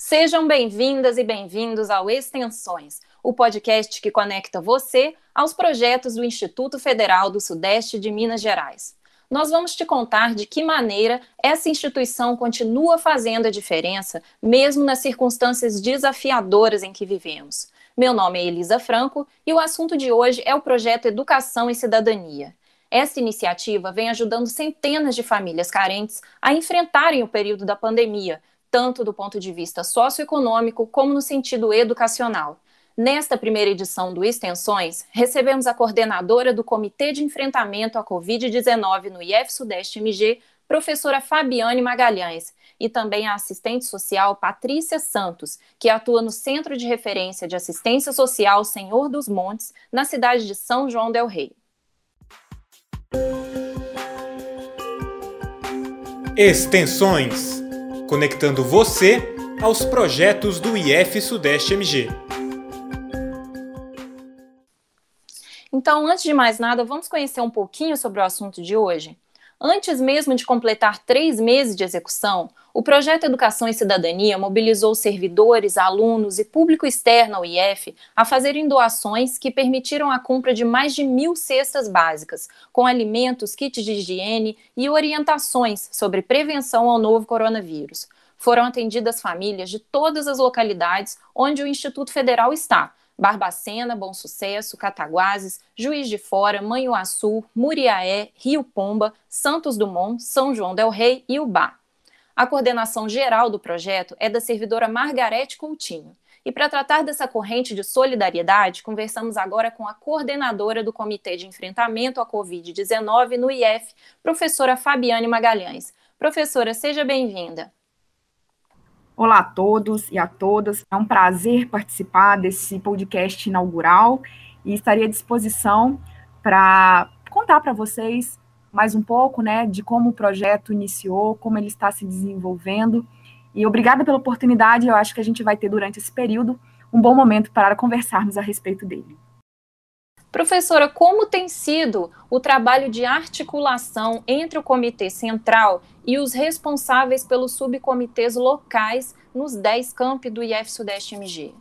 Sejam bem-vindas e bem-vindos ao Extensões, o podcast que conecta você aos projetos do Instituto Federal do Sudeste de Minas Gerais. Nós vamos te contar de que maneira essa instituição continua fazendo a diferença, mesmo nas circunstâncias desafiadoras em que vivemos. Meu nome é Elisa Franco e o assunto de hoje é o projeto Educação e Cidadania. Essa iniciativa vem ajudando centenas de famílias carentes a enfrentarem o período da pandemia, tanto do ponto de vista socioeconômico como no sentido educacional. Nesta primeira edição do Extensões, recebemos a coordenadora do Comitê de Enfrentamento à Covid-19 no IF Sudeste MG, professora Fabiane Magalhães, e também a assistente social Patrícia Santos, que atua no Centro de Referência de Assistência Social Senhor dos Montes, na cidade de São João del Rei. Extensões conectando você aos projetos do IF Sudeste MG. Então, antes de mais nada, vamos conhecer um pouquinho sobre o assunto de hoje? Antes mesmo de completar três meses de execução, o projeto Educação e Cidadania mobilizou servidores, alunos e público externo ao IF a fazerem doações que permitiram a compra de mais de mil cestas básicas, com alimentos, kits de higiene e orientações sobre prevenção ao novo coronavírus. Foram atendidas famílias de todas as localidades onde o Instituto Federal está, Barbacena, Bom Sucesso, Cataguases, Juiz de Fora, Manhuaçu, Muriaé, Rio Pomba, Santos Dumont, São João del Rei e Ubá. A coordenação geral do projeto é da servidora Margarete Coutinho. E para tratar dessa corrente de solidariedade, conversamos agora com a coordenadora do Comitê de Enfrentamento à Covid-19 no IF, professora Fabiane Magalhães. Professora, seja bem-vinda. Olá a todos e a todas. É um prazer participar desse podcast inaugural e estaria à disposição para contar para vocês mais um pouco, né, de como o projeto iniciou, como ele está se desenvolvendo. E obrigada pela oportunidade. Eu acho que a gente vai ter durante esse período um bom momento para conversarmos a respeito dele. Professora, como tem sido o trabalho de articulação entre o Comitê Central e os responsáveis pelos subcomitês locais nos 10 campi do IF Sudeste MG?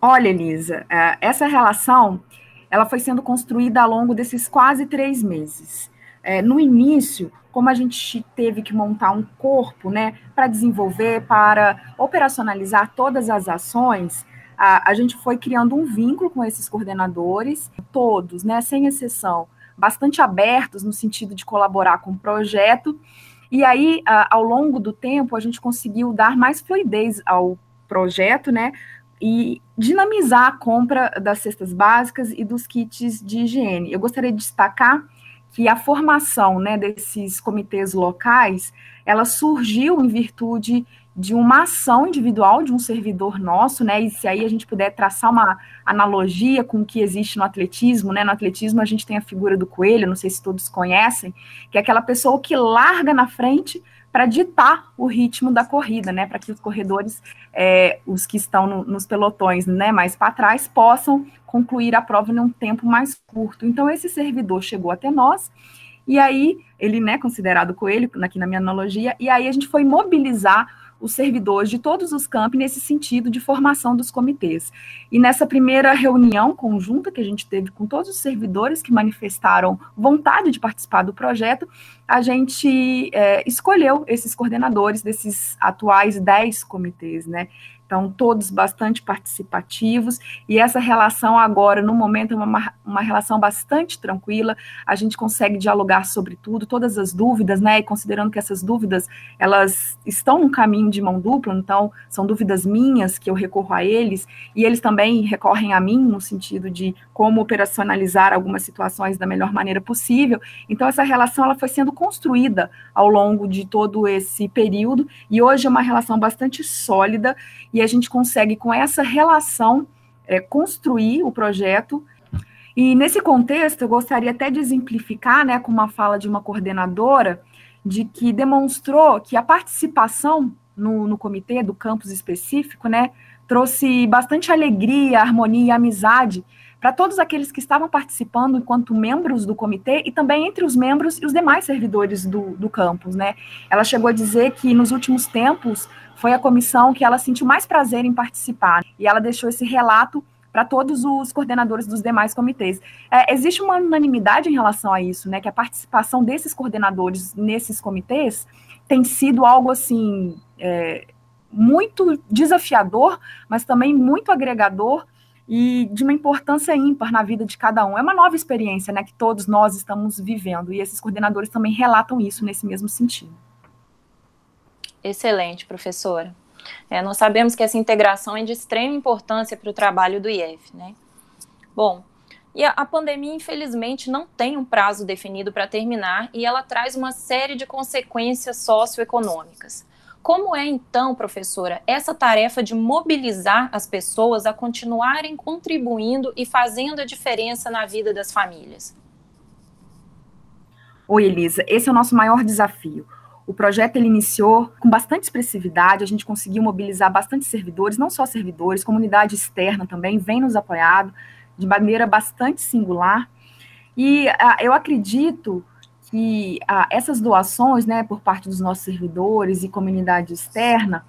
Olha, Elisa, é, essa relação ela foi sendo construída ao longo desses quase três meses. É, no início, como a gente teve que montar um corpo né, para desenvolver, para operacionalizar todas as ações, a, a gente foi criando um vínculo com esses coordenadores, todos, né, sem exceção, bastante abertos no sentido de colaborar com o projeto. E aí, a, ao longo do tempo, a gente conseguiu dar mais fluidez ao projeto, né? E dinamizar a compra das cestas básicas e dos kits de higiene. Eu gostaria de destacar que a formação né, desses comitês locais, ela surgiu em virtude de uma ação individual de um servidor nosso, né? E se aí a gente puder traçar uma analogia com o que existe no atletismo, né? No atletismo a gente tem a figura do coelho, não sei se todos conhecem, que é aquela pessoa que larga na frente para ditar o ritmo da corrida, né? Para que os corredores, é, os que estão no, nos pelotões, né, mais para trás, possam concluir a prova em um tempo mais curto. Então esse servidor chegou até nós e aí ele, né, considerado coelho aqui na minha analogia, e aí a gente foi mobilizar os servidores de todos os campos nesse sentido de formação dos comitês. E nessa primeira reunião conjunta que a gente teve com todos os servidores que manifestaram vontade de participar do projeto, a gente é, escolheu esses coordenadores desses atuais 10 comitês, né? Então, todos bastante participativos, e essa relação agora, no momento, é uma, uma relação bastante tranquila, a gente consegue dialogar sobre tudo, todas as dúvidas, né, e considerando que essas dúvidas, elas estão num caminho de mão dupla, então, são dúvidas minhas, que eu recorro a eles, e eles também recorrem a mim, no sentido de como operacionalizar algumas situações da melhor maneira possível, então, essa relação, ela foi sendo construída ao longo de todo esse período, e hoje é uma relação bastante sólida, e a gente consegue, com essa relação, é, construir o projeto. E nesse contexto, eu gostaria até de exemplificar, né, com uma fala de uma coordenadora, de que demonstrou que a participação no, no comitê do campus específico, né, trouxe bastante alegria, harmonia e amizade para todos aqueles que estavam participando enquanto membros do comitê e também entre os membros e os demais servidores do, do campus, né? Ela chegou a dizer que nos últimos tempos foi a comissão que ela sentiu mais prazer em participar. E ela deixou esse relato para todos os coordenadores dos demais comitês. É, existe uma unanimidade em relação a isso, né? Que a participação desses coordenadores nesses comitês tem sido algo assim é, muito desafiador, mas também muito agregador e de uma importância ímpar na vida de cada um. É uma nova experiência, né, que todos nós estamos vivendo e esses coordenadores também relatam isso nesse mesmo sentido. Excelente, professora. É, nós sabemos que essa integração é de extrema importância para o trabalho do IEF, né? Bom, e a, a pandemia, infelizmente, não tem um prazo definido para terminar e ela traz uma série de consequências socioeconômicas. Como é então, professora, essa tarefa de mobilizar as pessoas a continuarem contribuindo e fazendo a diferença na vida das famílias? Oi, Elisa, esse é o nosso maior desafio. O projeto ele iniciou com bastante expressividade, a gente conseguiu mobilizar bastante servidores, não só servidores, comunidade externa também vem nos apoiado de maneira bastante singular. E uh, eu acredito que ah, essas doações, né, por parte dos nossos servidores e comunidade externa,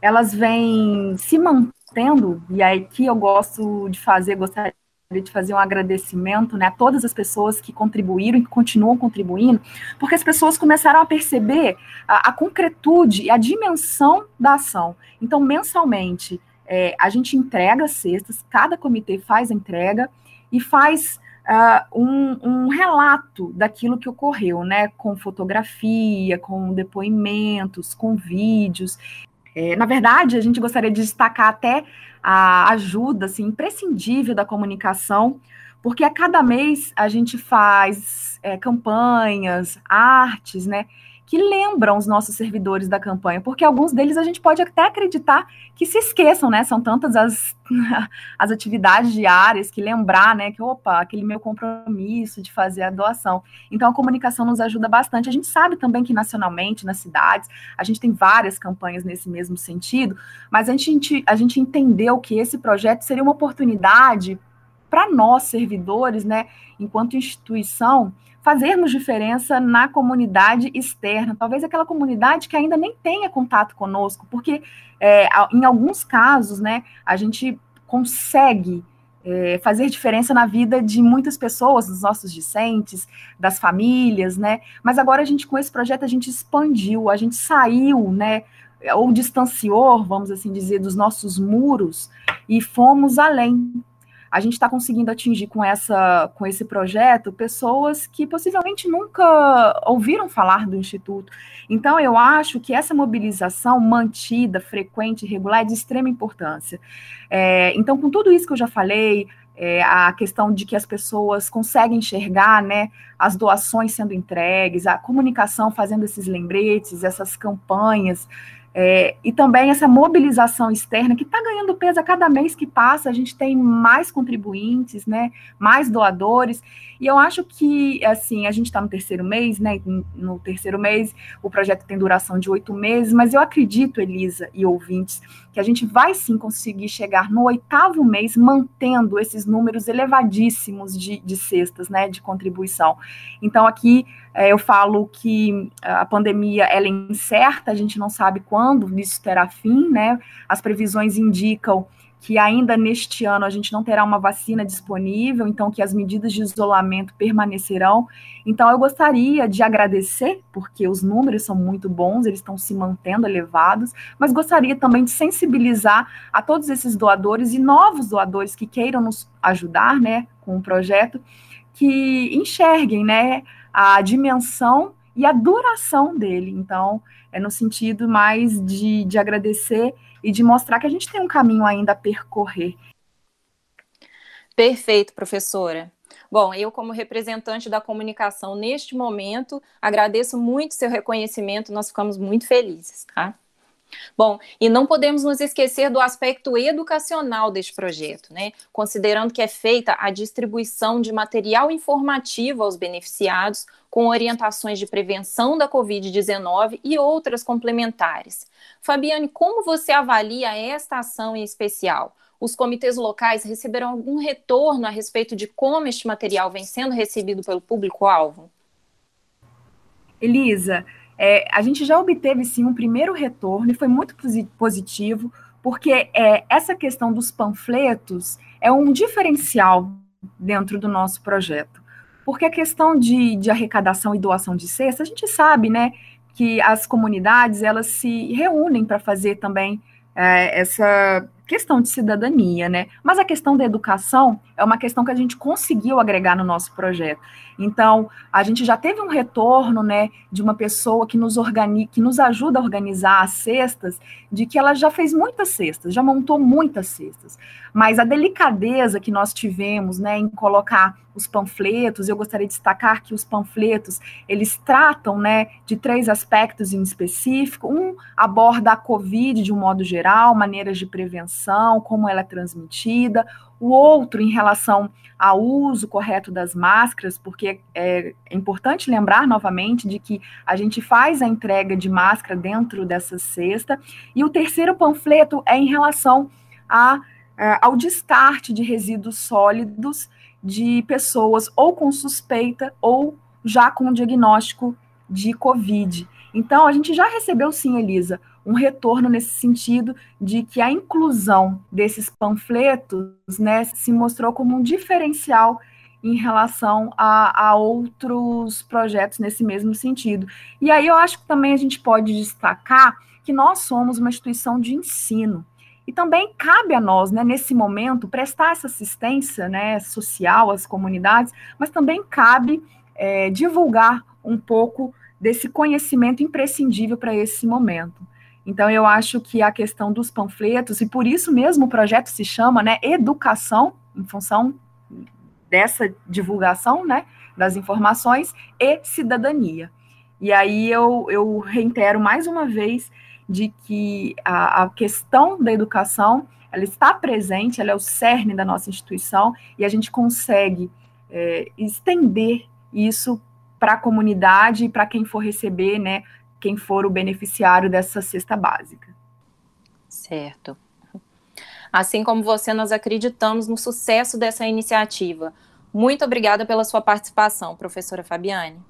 elas vêm se mantendo, e aí que eu gosto de fazer, gostaria de fazer um agradecimento né, a todas as pessoas que contribuíram e que continuam contribuindo, porque as pessoas começaram a perceber a, a concretude e a dimensão da ação. Então, mensalmente, é, a gente entrega cestas, cada comitê faz a entrega e faz uh, um, um, relato daquilo que ocorreu, né? Com fotografia, com depoimentos, com vídeos. É, na verdade, a gente gostaria de destacar até a ajuda assim, imprescindível da comunicação, porque a cada mês a gente faz é, campanhas, artes, né? Que lembram os nossos servidores da campanha, porque alguns deles a gente pode até acreditar que se esqueçam, né? São tantas as, as atividades diárias que lembrar, né? Que, opa, aquele meu compromisso de fazer a doação. Então, a comunicação nos ajuda bastante. A gente sabe também que nacionalmente, nas cidades, a gente tem várias campanhas nesse mesmo sentido, mas a gente, a gente entendeu que esse projeto seria uma oportunidade para nós, servidores, né, enquanto instituição, fazermos diferença na comunidade externa, talvez aquela comunidade que ainda nem tenha contato conosco, porque é, em alguns casos, né, a gente consegue é, fazer diferença na vida de muitas pessoas, dos nossos discentes, das famílias, né? Mas agora a gente, com esse projeto, a gente expandiu, a gente saiu, né? Ou distanciou, vamos assim dizer, dos nossos muros e fomos além a gente está conseguindo atingir com, essa, com esse projeto pessoas que possivelmente nunca ouviram falar do Instituto. Então, eu acho que essa mobilização mantida, frequente, regular, é de extrema importância. É, então, com tudo isso que eu já falei, é, a questão de que as pessoas conseguem enxergar né, as doações sendo entregues, a comunicação fazendo esses lembretes, essas campanhas, é, e também essa mobilização externa que está ganhando peso a cada mês que passa, a gente tem mais contribuintes, né, mais doadores, e eu acho que, assim, a gente está no terceiro mês, né, no terceiro mês o projeto tem duração de oito meses, mas eu acredito, Elisa e ouvintes, que a gente vai sim conseguir chegar no oitavo mês mantendo esses números elevadíssimos de, de cestas, né, de contribuição. Então, aqui eu falo que a pandemia ela é incerta, a gente não sabe quando isso terá fim, né? As previsões indicam que ainda neste ano a gente não terá uma vacina disponível, então que as medidas de isolamento permanecerão. Então eu gostaria de agradecer, porque os números são muito bons, eles estão se mantendo elevados, mas gostaria também de sensibilizar a todos esses doadores e novos doadores que queiram nos ajudar, né, com o projeto, que enxerguem, né, a dimensão e a duração dele. Então, é no sentido mais de, de agradecer e de mostrar que a gente tem um caminho ainda a percorrer. Perfeito, professora. Bom, eu, como representante da comunicação neste momento, agradeço muito seu reconhecimento, nós ficamos muito felizes, tá? Bom, e não podemos nos esquecer do aspecto educacional deste projeto, né? Considerando que é feita a distribuição de material informativo aos beneficiados, com orientações de prevenção da Covid-19 e outras complementares. Fabiane, como você avalia esta ação em especial? Os comitês locais receberam algum retorno a respeito de como este material vem sendo recebido pelo público-alvo? Elisa, É, a gente já obteve, sim, um primeiro retorno e foi muito positivo, porque é, essa questão dos panfletos é um diferencial dentro do nosso projeto. Porque a questão de, de arrecadação e doação de cesta, a gente sabe, né, que as comunidades, elas se reúnem para fazer também é, essa questão de cidadania, né? Mas a questão da educação é uma questão que a gente conseguiu agregar no nosso projeto. Então, a gente já teve um retorno, né, de uma pessoa que nos organiza, que nos ajuda a organizar as cestas, de que ela já fez muitas cestas, já montou muitas cestas. Mas a delicadeza que nós tivemos, né, em colocar os panfletos, eu gostaria de destacar que os panfletos, eles tratam, né, de três aspectos em específico. Um aborda a COVID de um modo geral, maneiras de prevenção, como ela é transmitida o outro em relação ao uso correto das máscaras, porque é, é importante lembrar novamente de que a gente faz a entrega de máscara dentro dessa cesta, e o terceiro panfleto é em relação a, é, ao descarte de resíduos sólidos de pessoas ou com suspeita ou já com diagnóstico de Covid. Então, a gente já recebeu sim, Elisa, um retorno nesse sentido de que a inclusão desses panfletos né, se mostrou como um diferencial em relação a, a, outros projetos nesse mesmo sentido. E aí eu acho que também a gente pode destacar que nós somos uma instituição de ensino. E também cabe a nós, né, nesse momento, prestar essa assistência né, social às comunidades, mas também cabe é, divulgar um pouco desse conhecimento imprescindível para esse momento. Então, eu acho que a questão dos panfletos, e por isso mesmo o projeto se chama né, Educação, em função dessa divulgação né, das informações, e cidadania. E aí eu, eu reitero mais uma vez de que a, a questão da educação ela está presente, ela é o cerne da nossa instituição, e a gente consegue é, estender isso para a comunidade e para quem for receber, né, quem for o beneficiário dessa cesta básica. Certo. Assim como você, nós acreditamos no sucesso dessa iniciativa. Muito obrigada pela sua participação, professora Fabiane.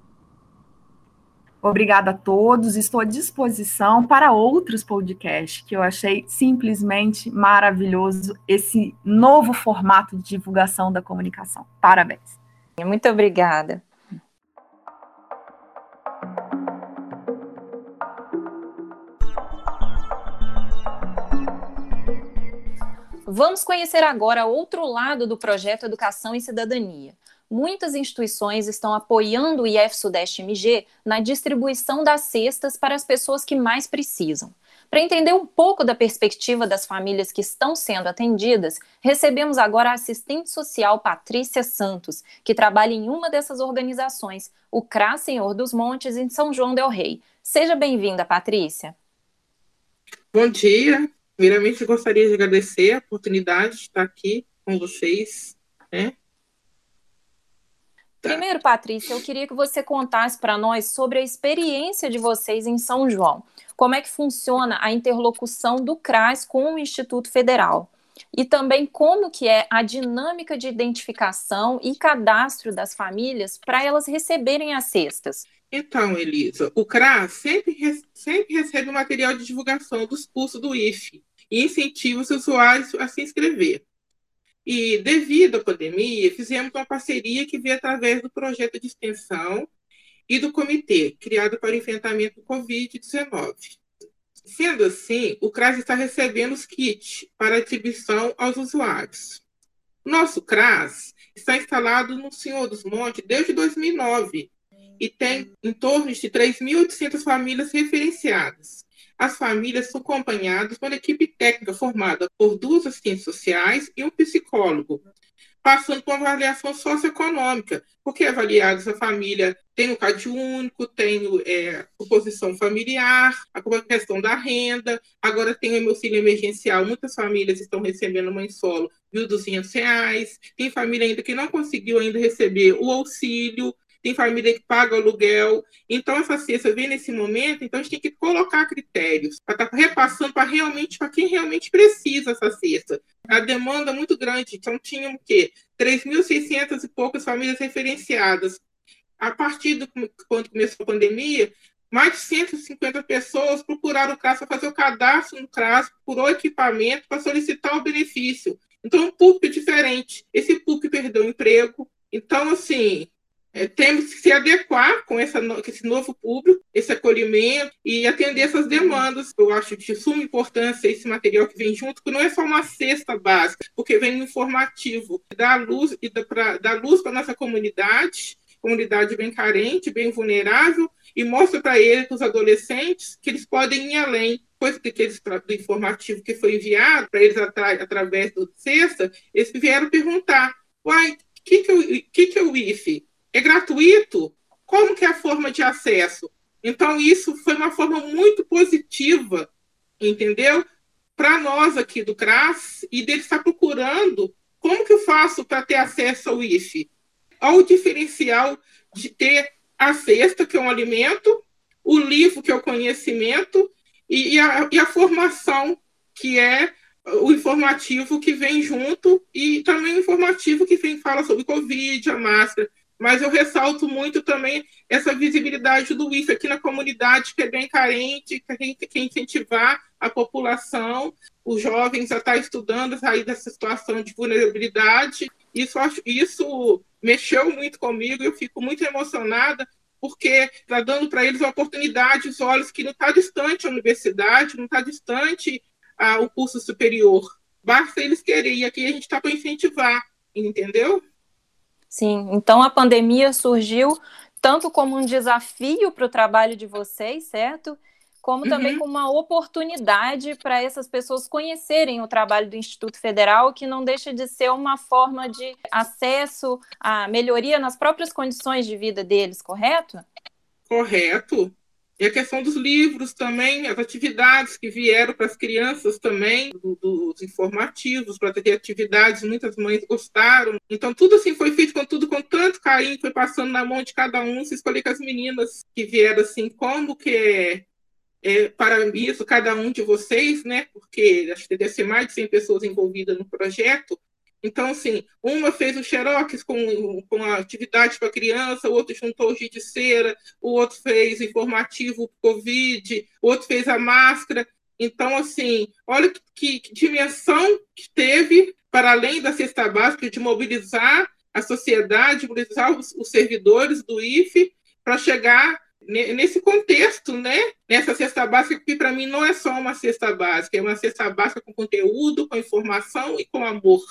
Obrigada a todos. Estou à disposição para outros podcasts, que eu achei simplesmente maravilhoso esse novo formato de divulgação da comunicação. Parabéns. Muito obrigada. Vamos conhecer agora outro lado do projeto Educação e Cidadania. Muitas instituições estão apoiando o IF Sudeste MG na distribuição das cestas para as pessoas que mais precisam. Para entender um pouco da perspectiva das famílias que estão sendo atendidas, recebemos agora a assistente social Patrícia Santos, que trabalha em uma dessas organizações, o CRAS Senhor dos Montes, em São João del Rei. Seja bem-vinda, Patrícia. Bom dia, Primeiramente, gostaria de agradecer a oportunidade de estar aqui com vocês. Né? Tá. Primeiro, Patrícia, eu queria que você contasse para nós sobre a experiência de vocês em São João. Como é que funciona a interlocução do CRAS com o Instituto Federal? E também como que é a dinâmica de identificação e cadastro das famílias para elas receberem as cestas. Então, Elisa, o CRAS sempre, sempre recebe material de divulgação dos cursos do IFE e incentiva os usuários a se inscrever. E, devido à pandemia, fizemos uma parceria que veio através do projeto de extensão e do comitê, criado para o enfrentamento do Covid-19. Sendo assim, o CRAS está recebendo os kits para distribuição aos usuários. Nosso CRAS está instalado no Senhor dos Montes desde 2009 e tem em torno de 3.800 famílias referenciadas. As famílias são acompanhadas por uma equipe técnica formada por duas assistentes sociais e um psicólogo, passando por uma avaliação socioeconômica, porque é a família tem o CAD único, tem é, composição familiar, a questão da renda, agora tem o auxílio emergencial, muitas famílias estão recebendo mãe solo R$ 1.200, tem família ainda que não conseguiu ainda receber o auxílio, tem família que paga aluguel. Então, essa cesta vem nesse momento, então a gente tem que colocar critérios para estar tá repassando para realmente para quem realmente precisa essa cesta. A demanda é muito grande, então tinham o quê? 3.600 e poucas famílias referenciadas. A partir do quando começou a pandemia, mais de 150 pessoas procuraram o CRAS para fazer o cadastro no CRAS, procurou equipamento para solicitar o benefício. Então, um público diferente. Esse público perdeu o emprego. Então, assim, é, temos que se adequar com, essa, com esse novo público, esse acolhimento e atender essas demandas. Eu acho de suma importância esse material que vem junto, que não é só uma cesta básica, porque vem informativo, dá luz e dá, dá luz para nossa comunidade, comunidade bem carente, bem vulnerável, e mostra para eles, os adolescentes, que eles podem ir além. Que eles, do informativo que foi enviado para eles atra, através do cesta, eles vieram perguntar: uai, o que, que, que, que é o IFE? É gratuito? Como que é a forma de acesso? Então, isso foi uma forma muito positiva, entendeu? Para nós aqui do CRAS, e dele estar procurando como que eu faço para ter acesso ao IFE? Ao diferencial de ter a cesta, que é um alimento, o livro, que é o conhecimento, e, e, a, e a formação, que é o informativo que vem junto, e também o informativo que vem fala sobre Covid, a máscara. Mas eu ressalto muito também essa visibilidade do IFE aqui na comunidade, que é bem carente, que a gente quer incentivar a população, os jovens a estar estudando, a sair dessa situação de vulnerabilidade. Isso, isso mexeu muito comigo, eu fico muito emocionada, porque está dando para eles a oportunidade, os olhos que não está distante a universidade, não está distante a, o curso superior. Basta eles querem, e aqui a gente está para incentivar, entendeu? Sim, então a pandemia surgiu tanto como um desafio para o trabalho de vocês, certo? Como também uhum. como uma oportunidade para essas pessoas conhecerem o trabalho do Instituto Federal, que não deixa de ser uma forma de acesso à melhoria nas próprias condições de vida deles, correto? Correto. E a questão dos livros também, as atividades que vieram para as crianças também, do, dos informativos, para ter atividades, muitas mães gostaram. Então, tudo assim foi feito com tudo com tanto carinho, foi passando na mão de cada um. Se escolher com as meninas que vieram assim, como que é, é parabenizo cada um de vocês, né? Porque acho que deve ser mais de 100 pessoas envolvidas no projeto. Então, assim, uma fez o xerox com, com a atividade para criança, o outro juntou o giz de cera, o outro fez informativo Covid, o outro fez a máscara. Então, assim, olha que, que dimensão que teve, para além da cesta básica, de mobilizar a sociedade, mobilizar os, os servidores do IFE para chegar nesse contexto, né? Nessa cesta básica, que para mim não é só uma cesta básica, é uma cesta básica com conteúdo, com informação e com amor.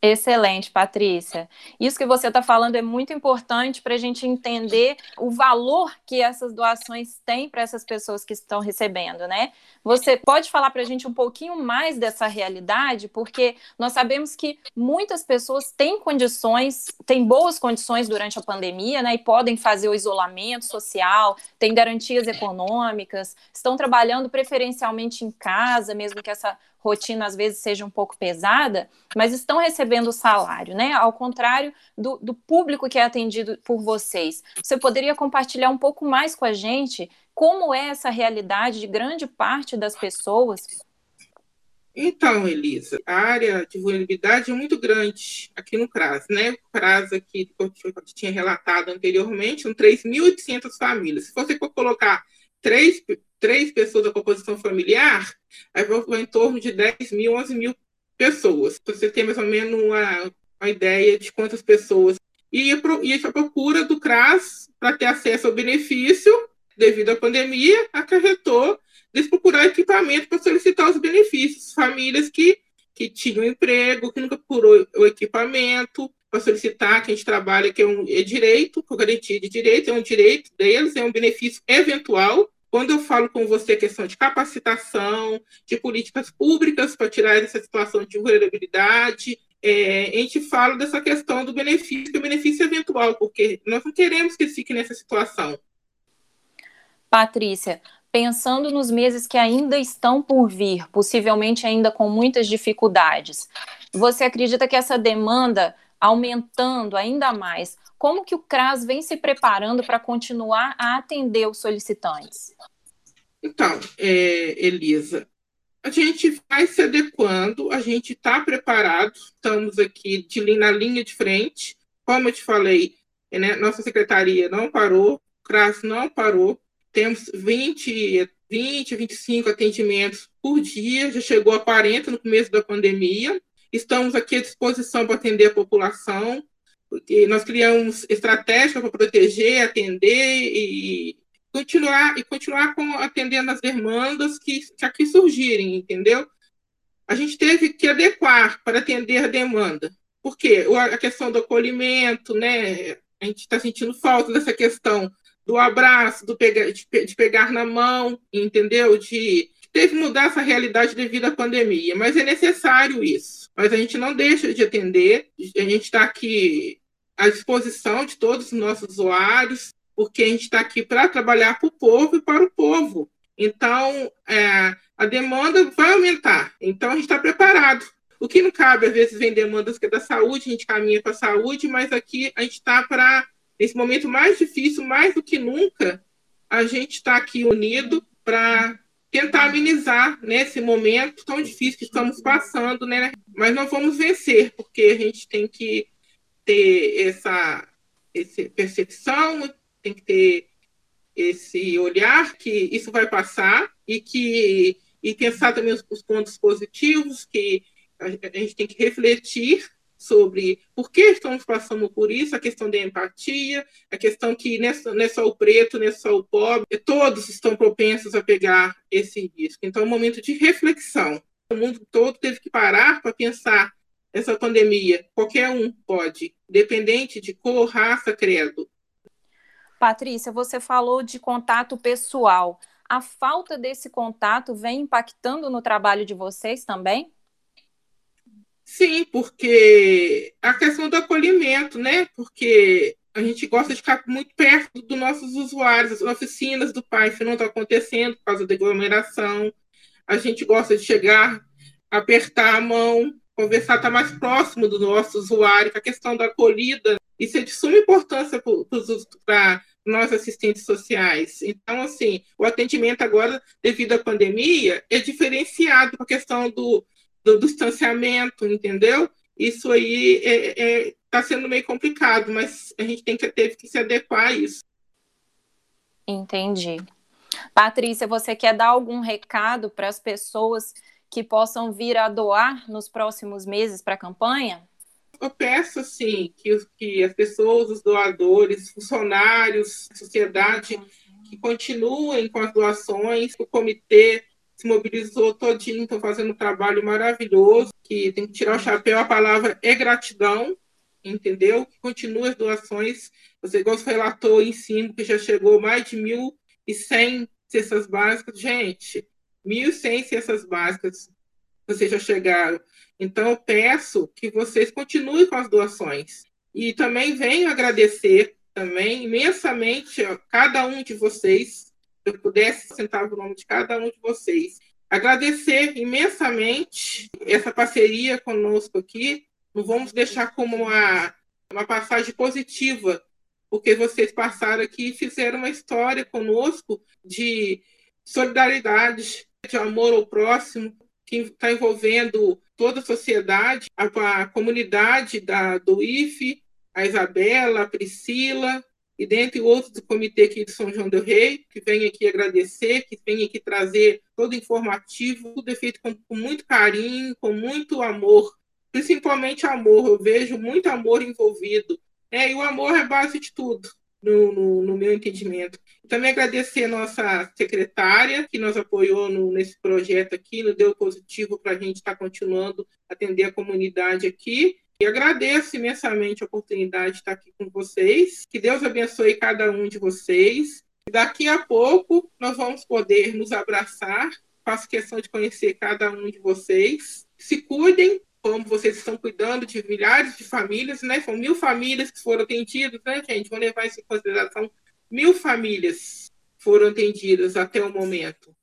Excelente, Patrícia. Isso que você está falando é muito importante para a gente entender o valor que essas doações têm para essas pessoas que estão recebendo, né? Você pode falar para a gente um pouquinho mais dessa realidade, porque nós sabemos que muitas pessoas têm condições, têm boas condições durante a pandemia, né? E podem fazer o isolamento social, têm garantias econômicas, estão trabalhando preferencialmente em casa, mesmo que essa rotina às vezes seja um pouco pesada, mas estão recebendo salário, né? Ao contrário do, do público que é atendido por vocês. Você poderia compartilhar um pouco mais com a gente como é essa realidade de grande parte das pessoas? Então, Elisa, a área de vulnerabilidade é muito grande aqui no CRAS, né? O CRAS aqui, que eu tinha relatado anteriormente, são 3.800 famílias. Se você for colocar três três pessoas da composição familiar, aí vai em torno de 10 mil, 11 mil pessoas. Você tem mais ou menos uma, uma ideia de quantas pessoas. E, e a procura do CRAS para ter acesso ao benefício, devido à pandemia, acarretou de procurar equipamento para solicitar os benefícios. Famílias que, que tinham emprego, que nunca procurou o equipamento, para solicitar, que a gente trabalha, que é um é direito, com garantia de direito, é um direito deles, é um benefício eventual, quando eu falo com você questão de capacitação, de políticas públicas para tirar essa situação de vulnerabilidade, é, a gente fala dessa questão do benefício, do benefício eventual, porque nós não queremos que fique nessa situação. Patrícia, pensando nos meses que ainda estão por vir, possivelmente ainda com muitas dificuldades, você acredita que essa demanda aumentando ainda mais como que o CRAS vem se preparando para continuar a atender os solicitantes? Então, é, Elisa, a gente vai se adequando, a gente está preparado, estamos aqui de, na linha de frente. Como eu te falei, né, nossa secretaria não parou, o CRAS não parou. temos 20, 20, 25 atendimentos por dia, já chegou a 40 no começo da pandemia. Estamos aqui à disposição para atender a população, porque nós criamos estratégia para proteger, atender e continuar e continuar com, atendendo as demandas que, que aqui surgirem, entendeu? A gente teve que adequar para atender a demanda. Porque a questão do acolhimento, né? A gente está sentindo falta dessa questão do abraço, do pegar, de, de pegar na mão, entendeu? De teve que mudar essa realidade devido à pandemia, mas é necessário isso. Mas a gente não deixa de atender, a gente está aqui à disposição de todos os nossos usuários, porque a gente está aqui para trabalhar para o povo e para o povo. Então, é, a demanda vai aumentar. Então, a gente está preparado. O que não cabe, às vezes, vem demandas que é da saúde, a gente caminha para a saúde, mas aqui a gente está para Nesse momento mais difícil, mais do que nunca, a gente está aqui unido para tentar amenizar nesse né, momento tão difícil que estamos passando, né? Mas nós vamos vencer, porque a gente tem que ter essa, essa percepção, tem que ter esse olhar que isso vai passar e que e pensar também os, os pontos positivos que a, a gente tem que refletir sobre por que estamos passando por isso, a questão da empatia, a questão que não é só o preto, não é só o pobre, todos estão propensos a pegar esse risco. Então, é um momento de reflexão. O mundo todo teve que parar para pensar essa pandemia. Qualquer um pode, dependente de cor, raça, credo. Patrícia, você falou de contato pessoal. A falta desse contato vem impactando no trabalho de vocês também? Sim, porque a questão do acolhimento, né? Porque a gente gosta de ficar muito perto dos nossos usuários, as oficinas do pai, se não está acontecendo por causa da aglomeração. A gente gosta de chegar, apertar a mão, conversar, estar tá mais próximo do nosso usuário, a questão da acolhida, isso é de suma importância para nós assistentes sociais. Então, assim, o atendimento agora, devido à pandemia, é diferenciado com a questão do, do distanciamento, entendeu? Isso aí está é, é, tá sendo meio complicado, mas a gente tem que teve que se adequar a isso. Entendi. Patrícia, você quer dar algum recado para as pessoas que possam vir a doar nos próximos meses para a campanha? Eu peço, assim, que, que as pessoas, os doadores, funcionários, sociedade, que continuem com as doações, o comitê se mobilizou todinho, estão fazendo um trabalho maravilhoso, que tem que tirar o chapéu, a palavra é gratidão, entendeu? Que continue as doações. Você, você relatou em cima, que já chegou mais de 1.100 cestas básicas. Gente, 1.100 cestas básicas vocês já chegaram. Então, eu peço que vocês continuem com as doações. E também venho agradecer também imensamente a cada um de vocês eu pudesse sentar o nome de cada um de vocês. Agradecer imensamente essa parceria conosco aqui. Não vamos deixar como uma, uma passagem positiva, porque vocês passaram aqui e fizeram uma história conosco de solidariedade, de amor ao próximo, que está envolvendo toda a sociedade, a, a comunidade da, do IFE, a Isabela, a Priscila, e dentre outros do comitê aqui de São João del Rei, que vem aqui agradecer, que vem aqui trazer todo informativo, tudo é feito com, com muito carinho, com muito amor, principalmente amor, eu vejo muito amor envolvido, né? e o amor é base de tudo, no, no, no meu entendimento. Também agradecer a nossa secretária, que nos apoiou no, nesse projeto aqui, nos deu positivo para a gente estar tá continuando atender a comunidade aqui, e agradeço imensamente a oportunidade de estar aqui com vocês. Que Deus abençoe cada um de vocês. Daqui a pouco nós vamos poder nos abraçar. Faço questão de conhecer cada um de vocês. Se cuidem, como vocês estão cuidando de milhares de famílias, né? São mil famílias que foram atendidas, né, gente? Vou levar isso em consideração. Mil famílias foram atendidas até o momento.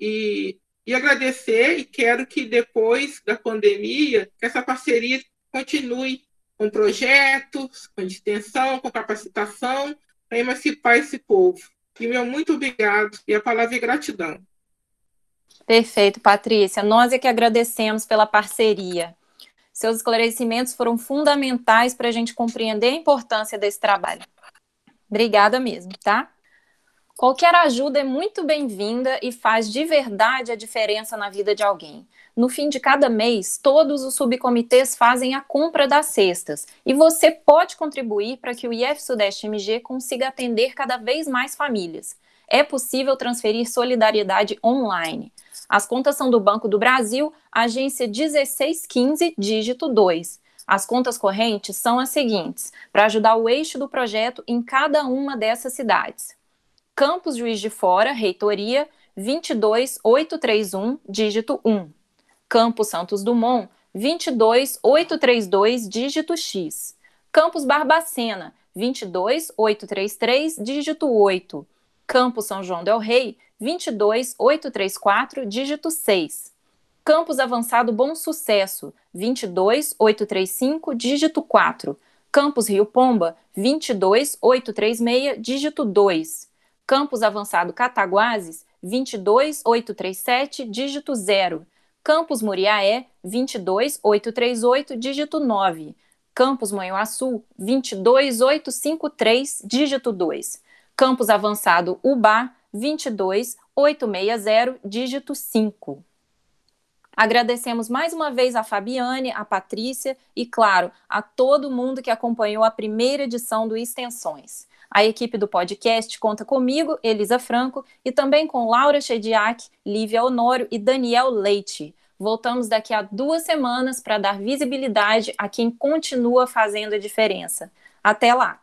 E, e agradecer e quero que depois da pandemia, que essa parceria continue com projetos, com extensão, com capacitação, para emancipar esse povo. E meu muito obrigado e a palavra é gratidão. Perfeito, Patrícia. Nós é que agradecemos pela parceria. Seus esclarecimentos foram fundamentais para a gente compreender a importância desse trabalho. Obrigada mesmo, tá? Qualquer ajuda é muito bem-vinda e faz de verdade a diferença na vida de alguém. No fim de cada mês, todos os subcomitês fazem a compra das cestas e você pode contribuir para que o IF Sudeste MG consiga atender cada vez mais famílias. É possível transferir solidariedade online. As contas são do Banco do Brasil, agência 1615, dígito 2. As contas correntes são as seguintes, para ajudar o eixo do projeto em cada uma dessas cidades. Campos Juiz de Fora, Reitoria, 22831, dígito 1. Campos Santos Dumont, 22832, dígito X. Campos Barbacena, 22833, dígito 8. Campos São João del Rei, 22834, dígito 6. Campos Avançado Bom Sucesso, 22835, dígito 4. Campos Rio Pomba, 22836, dígito 2. Campos Avançado Cataguases, 22837, dígito 0. Campos Muriaé, 22838, dígito 9. Campos Manhuaçu, 22853, dígito 2. Campos Avançado Ubá, 22860, dígito 5. Agradecemos mais uma vez a Fabiane, a Patrícia e, claro, a todo mundo que acompanhou a primeira edição do Extensões. A equipe do podcast conta comigo, Elisa Franco, e também com Laura Chediak, Lívia Honório e Daniel Leite. Voltamos daqui a duas semanas para dar visibilidade a quem continua fazendo a diferença. Até lá!